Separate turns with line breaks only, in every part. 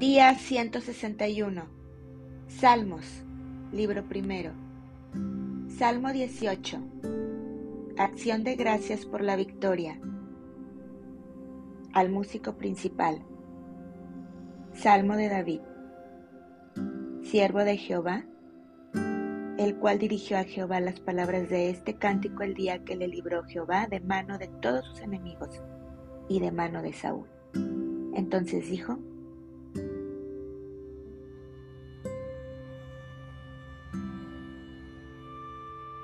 Día 161. Salmos, libro primero. Salmo 18. Acción de gracias por la victoria. Al músico principal. Salmo de David. Siervo de Jehová, el cual dirigió a Jehová las palabras de este cántico el día que le libró Jehová de mano de todos sus enemigos y de mano de Saúl. Entonces dijo,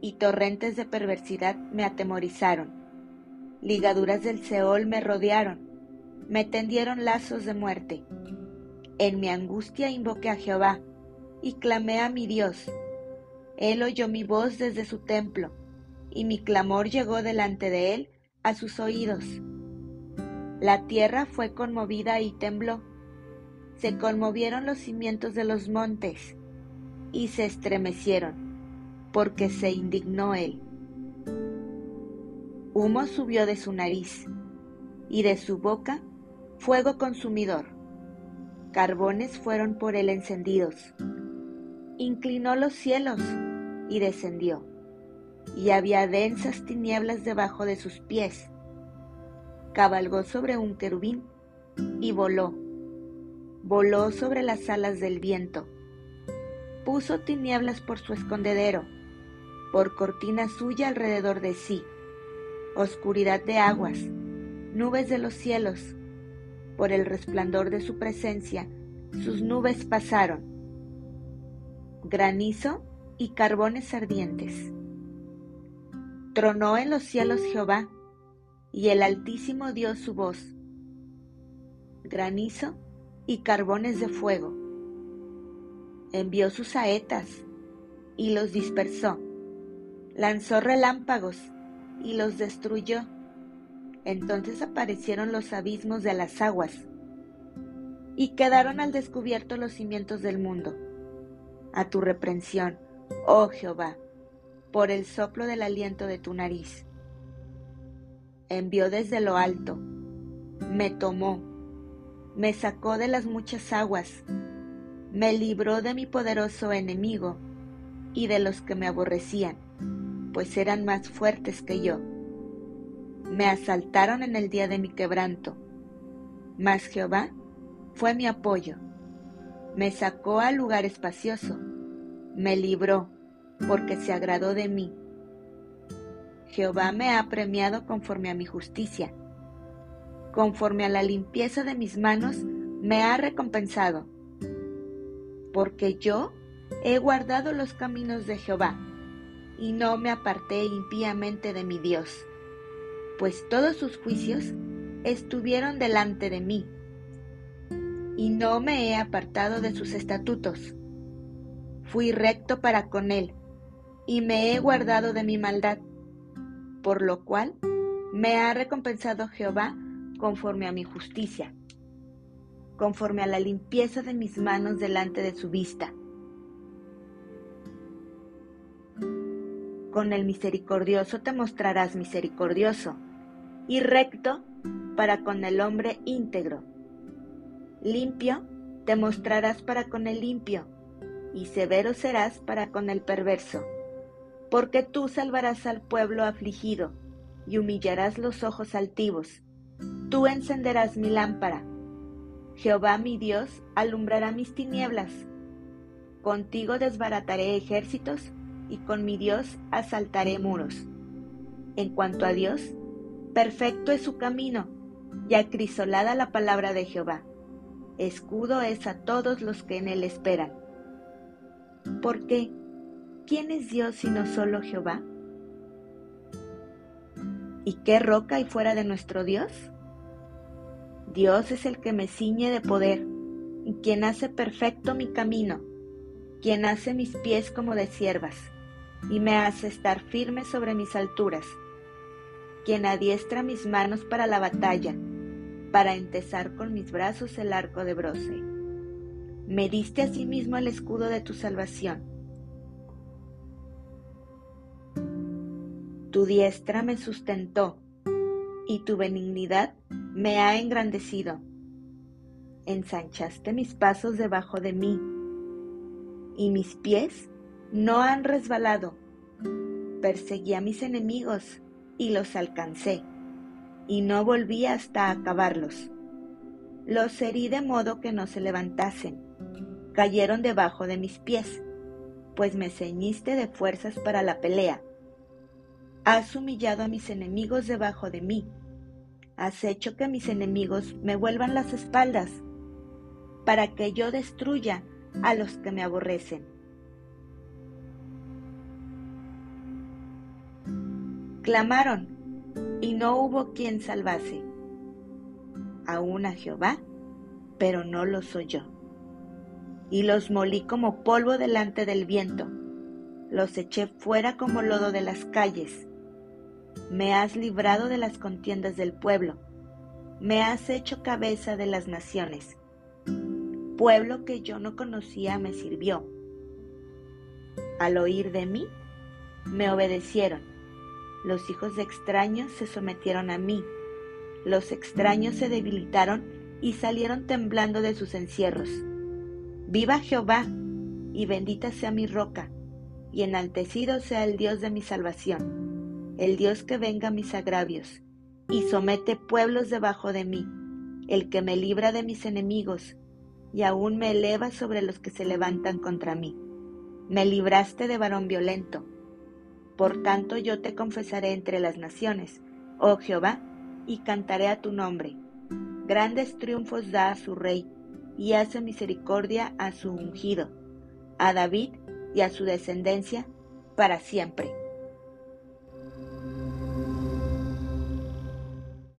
y torrentes de perversidad me atemorizaron. Ligaduras del Seol me rodearon, me tendieron lazos de muerte. En mi angustia invoqué a Jehová y clamé a mi Dios. Él oyó mi voz desde su templo, y mi clamor llegó delante de él a sus oídos. La tierra fue conmovida y tembló. Se conmovieron los cimientos de los montes y se estremecieron porque se indignó él. Humo subió de su nariz y de su boca fuego consumidor. Carbones fueron por él encendidos. Inclinó los cielos y descendió, y había densas tinieblas debajo de sus pies. Cabalgó sobre un querubín y voló. Voló sobre las alas del viento. Puso tinieblas por su escondedero por cortina suya alrededor de sí, oscuridad de aguas, nubes de los cielos, por el resplandor de su presencia, sus nubes pasaron, granizo y carbones ardientes. Tronó en los cielos Jehová, y el Altísimo dio su voz, granizo y carbones de fuego. Envió sus saetas y los dispersó lanzó relámpagos y los destruyó. Entonces aparecieron los abismos de las aguas y quedaron al descubierto los cimientos del mundo. A tu reprensión, oh Jehová, por el soplo del aliento de tu nariz. Envió desde lo alto, me tomó, me sacó de las muchas aguas, me libró de mi poderoso enemigo y de los que me aborrecían pues eran más fuertes que yo. Me asaltaron en el día de mi quebranto, mas Jehová fue mi apoyo. Me sacó al lugar espacioso, me libró, porque se agradó de mí. Jehová me ha premiado conforme a mi justicia, conforme a la limpieza de mis manos me ha recompensado, porque yo he guardado los caminos de Jehová y no me aparté impíamente de mi Dios, pues todos sus juicios estuvieron delante de mí, y no me he apartado de sus estatutos. Fui recto para con él, y me he guardado de mi maldad, por lo cual me ha recompensado Jehová conforme a mi justicia, conforme a la limpieza de mis manos delante de su vista. Con el misericordioso te mostrarás misericordioso, y recto para con el hombre íntegro. Limpio te mostrarás para con el limpio, y severo serás para con el perverso. Porque tú salvarás al pueblo afligido, y humillarás los ojos altivos. Tú encenderás mi lámpara. Jehová mi Dios alumbrará mis tinieblas. Contigo desbarataré ejércitos y con mi Dios asaltaré muros. En cuanto a Dios, perfecto es su camino y acrisolada la palabra de Jehová. Escudo es a todos los que en él esperan. ¿Por qué? ¿Quién es Dios sino solo Jehová? ¿Y qué roca hay fuera de nuestro Dios? Dios es el que me ciñe de poder, quien hace perfecto mi camino, quien hace mis pies como de siervas, y me hace estar firme sobre mis alturas, quien adiestra mis manos para la batalla, para entesar con mis brazos el arco de bronce. Me diste asimismo el escudo de tu salvación. Tu diestra me sustentó y tu benignidad me ha engrandecido. Ensanchaste mis pasos debajo de mí y mis pies no han resbalado. Perseguí a mis enemigos y los alcancé, y no volví hasta acabarlos. Los herí de modo que no se levantasen, cayeron debajo de mis pies, pues me ceñiste de fuerzas para la pelea. Has humillado a mis enemigos debajo de mí, has hecho que mis enemigos me vuelvan las espaldas, para que yo destruya a los que me aborrecen. Clamaron, y no hubo quien salvase. Aún a Jehová, pero no los oyó. Y los molí como polvo delante del viento, los eché fuera como lodo de las calles. Me has librado de las contiendas del pueblo, me has hecho cabeza de las naciones. Pueblo que yo no conocía me sirvió. Al oír de mí, me obedecieron los hijos de extraños se sometieron a mí. Los extraños se debilitaron y salieron temblando de sus encierros. Viva Jehová, y bendita sea mi roca, y enaltecido sea el Dios de mi salvación, el Dios que venga mis agravios, y somete pueblos debajo de mí, el que me libra de mis enemigos, y aún me eleva sobre los que se levantan contra mí. Me libraste de varón violento por tanto yo te confesaré entre las naciones, oh Jehová, y cantaré a tu nombre. Grandes triunfos da a su rey, y hace misericordia a su ungido, a David y a su descendencia para siempre.